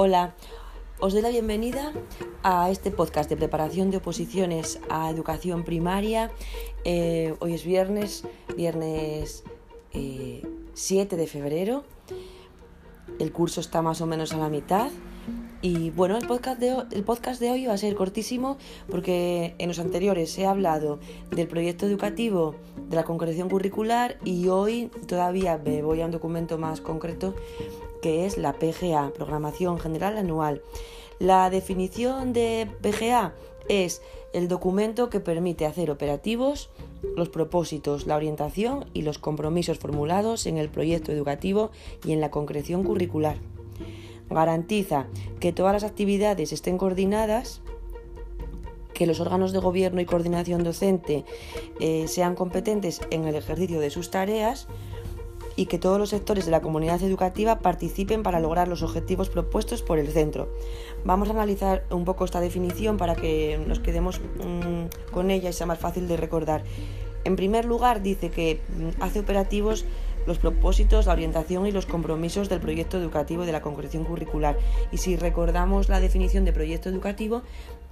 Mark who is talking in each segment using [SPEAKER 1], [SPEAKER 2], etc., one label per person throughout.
[SPEAKER 1] Hola, os doy la bienvenida a este podcast de preparación de oposiciones a educación primaria. Eh, hoy es viernes, viernes 7 eh, de febrero. El curso está más o menos a la mitad. Y bueno, el podcast, de, el podcast de hoy va a ser cortísimo porque en los anteriores he hablado del proyecto educativo de la concreción curricular y hoy todavía me voy a un documento más concreto que es la PGA, Programación General Anual. La definición de PGA es el documento que permite hacer operativos los propósitos, la orientación y los compromisos formulados en el proyecto educativo y en la concreción curricular. Garantiza que todas las actividades estén coordinadas, que los órganos de gobierno y coordinación docente eh, sean competentes en el ejercicio de sus tareas, y que todos los sectores de la comunidad educativa participen para lograr los objetivos propuestos por el centro. Vamos a analizar un poco esta definición para que nos quedemos mm, con ella y sea más fácil de recordar. En primer lugar, dice que mm, hace operativos los propósitos, la orientación y los compromisos del proyecto educativo de la concreción curricular. Y si recordamos la definición de proyecto educativo,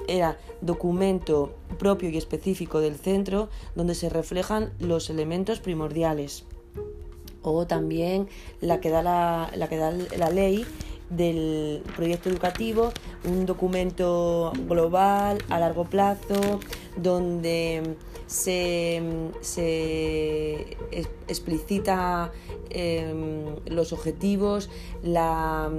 [SPEAKER 1] era documento propio y específico del centro donde se reflejan los elementos primordiales o también la que da la, que da la ley del proyecto educativo, un documento global a largo plazo donde se, se explicita em, los objetivos, la,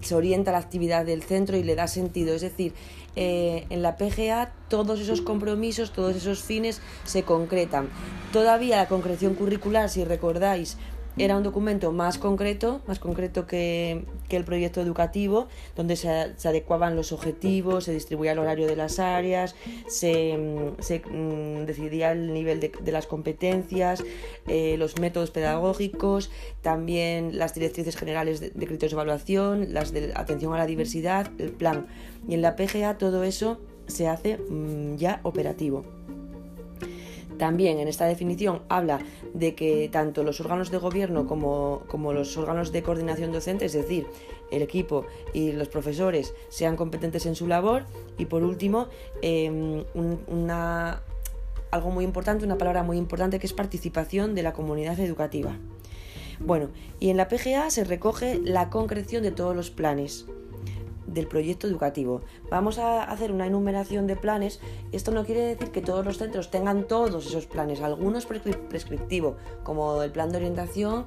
[SPEAKER 1] se orienta la actividad del centro y le da sentido. Es decir, eh, en la PGA todos esos compromisos, todos esos fines se concretan. Todavía la concreción curricular, si recordáis, era un documento más concreto, más concreto que, el proyecto educativo, donde se, adecuaban los objetivos, se distribuía el horario de las áreas, se, mm, decidía el nivel de, las competencias, eh, los métodos pedagógicos, también las directrices generales de, de criterios de evaluación, las de atención a la diversidad, el plan. Y en la PGA todo eso se hace mm, ya operativo. También en esta definición habla de que tanto los órganos de gobierno como, los órganos de coordinación docente, es decir, el equipo y los profesores, sean competentes en su labor. Y por último, em, algo muy importante, una palabra muy importante que es participación de la comunidad educativa. Bueno, y en la PGA se recoge la concreción de todos los planes, del proyecto educativo. Vamos a hacer una enumeración de planes. Esto no quiere decir que todos los centros tengan todos esos planes, algunos prescriptivos, como el plan de orientación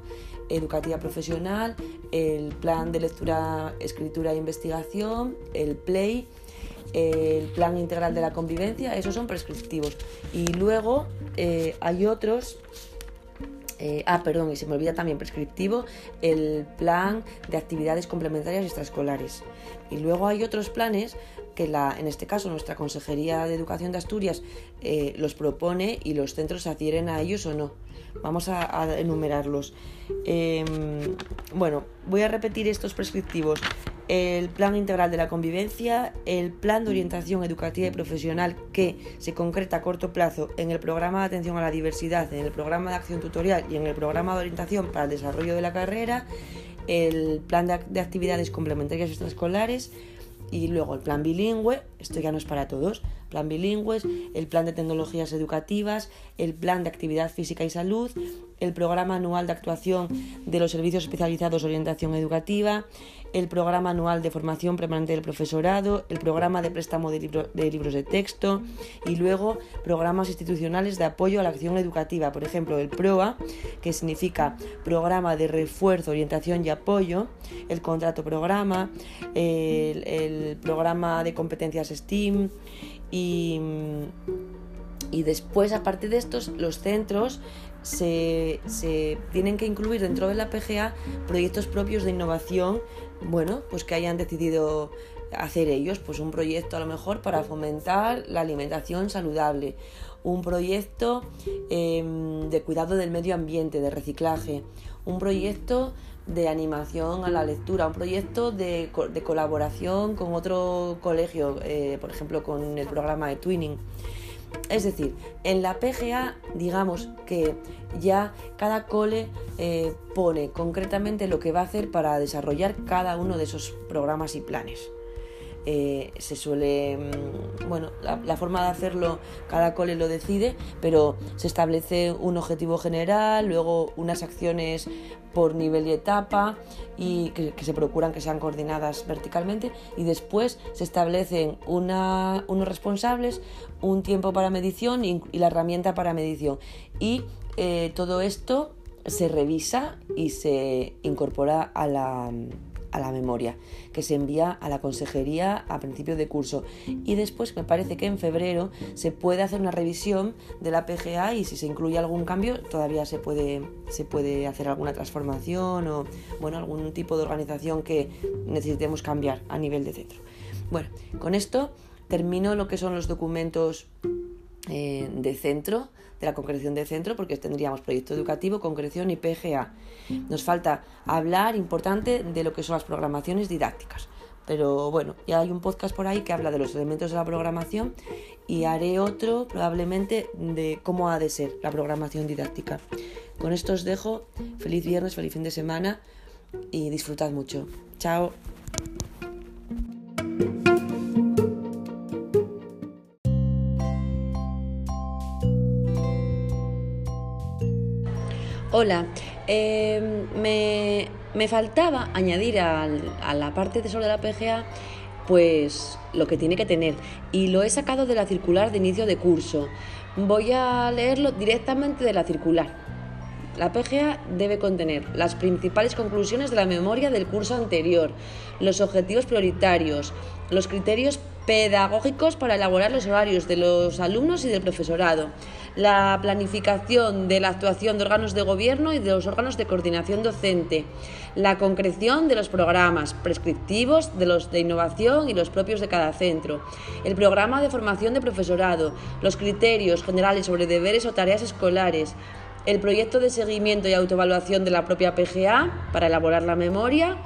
[SPEAKER 1] educativa profesional, el plan de lectura, escritura e investigación, el PLAY, el plan integral de la convivencia, esos son prescriptivos. Y luego eh, hay otros eh, ah, perdón, y se me olvida también prescriptivo, el plan de actividades complementarias extraescolares. Y luego hay otros planes que la, en este caso nuestra Consejería de Educación de Asturias eh, los propone y los centros adhieren a ellos o no. Vamos a, enumerarlos. Em, bueno, voy a repetir estos prescriptivos el Plan Integral de la Convivencia, el Plan de Orientación Educativa y Profesional que se concreta a corto plazo en el Programa de Atención a la Diversidad, en el Programa de Acción Tutorial y en el Programa de Orientación para el Desarrollo de la Carrera, el Plan de, Actividades Complementarias Extraescolares y luego el Plan Bilingüe, esto ya no es para todos, Plan Bilingües, el Plan de Tecnologías Educativas, el Plan de Actividad Física y Salud, el Programa Anual de Actuación de los Servicios Especializados de Orientación Educativa, el programa anual de formación permanente del profesorado, el programa de préstamo de, libros de texto y luego programas institucionales de apoyo a la acción educativa, por ejemplo el PROA, que significa Programa de Refuerzo, Orientación y Apoyo, el contrato programa, el, programa de competencias STEAM y, y después, aparte de estos, los centros se, se, tienen que incluir dentro de la PGA proyectos propios de innovación bueno, pues que hayan decidido hacer ellos, pues un proyecto a lo mejor para fomentar la alimentación saludable, un proyecto em, de cuidado del medio ambiente, de reciclaje, un proyecto de animación a la lectura, un proyecto de, colaboración con otro colegio, eh, por ejemplo con el programa de Twinning. Es decir, en la PGA, digamos que ya cada cole eh, pone concretamente lo que va a hacer para desarrollar cada uno de esos programas y planes. Eh, se suele, mm, bueno, la, forma de hacerlo, cada cole lo decide, pero se establece un objetivo general, luego unas acciones por nivel y etapa y que, se procuran que sean coordinadas verticalmente y después se establecen unos responsables, un tiempo para medición y, la herramienta para medición. Y eh, todo esto se revisa y se incorpora a la a la memoria, que se envía a la consejería a principio de curso. Y después me parece que en febrero se puede hacer una revisión de la PGA y si se incluye algún cambio todavía se puede, se puede hacer alguna transformación o bueno, algún tipo de organización que necesitemos cambiar a nivel de centro. Bueno, con esto termino lo que son los documentos eh, de centro, de la concreción de centro, porque tendríamos proyecto educativo, concreción y PGA. Nos falta hablar, importante, de lo que son las programaciones didácticas. Pero bueno, ya hay un podcast por ahí que habla de los elementos de la programación y haré otro probablemente de cómo ha de ser la programación didáctica. Con esto os dejo. Feliz viernes, feliz fin de semana y disfrutad mucho. Chao. Hola, em, me, faltaba añadir a la parte de sobre la PGA pues lo que tiene que tener y lo he sacado de la circular de inicio de curso. Voy a leerlo directamente de la circular. La PGA debe contener las principales conclusiones de la memoria del curso anterior, los objetivos prioritarios, los criterios pedagógicos para elaborar los horarios de los alumnos y del profesorado, la planificación de la actuación de órganos de gobierno y de los órganos de coordinación docente, la concreción de los programas prescriptivos, de los de innovación y los propios de cada centro, el programa de formación de profesorado, los criterios generales sobre deberes o tareas escolares, el proyecto de seguimiento y autoevaluación de la propia PGA para elaborar la memoria,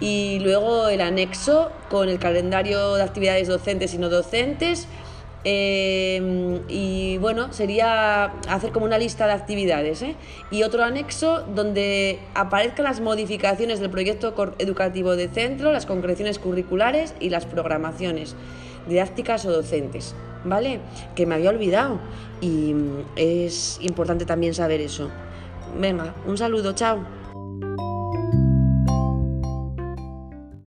[SPEAKER 1] y luego el anexo con el calendario de actividades docentes y no docentes. Eh, y bueno, sería hacer como una lista de actividades ¿eh? y otro anexo donde aparezcan las modificaciones del proyecto educativo de centro, las concreciones curriculares y las programaciones didácticas o docentes, ¿vale? Que me había olvidado y es importante también saber eso. Venga, un saludo, chao.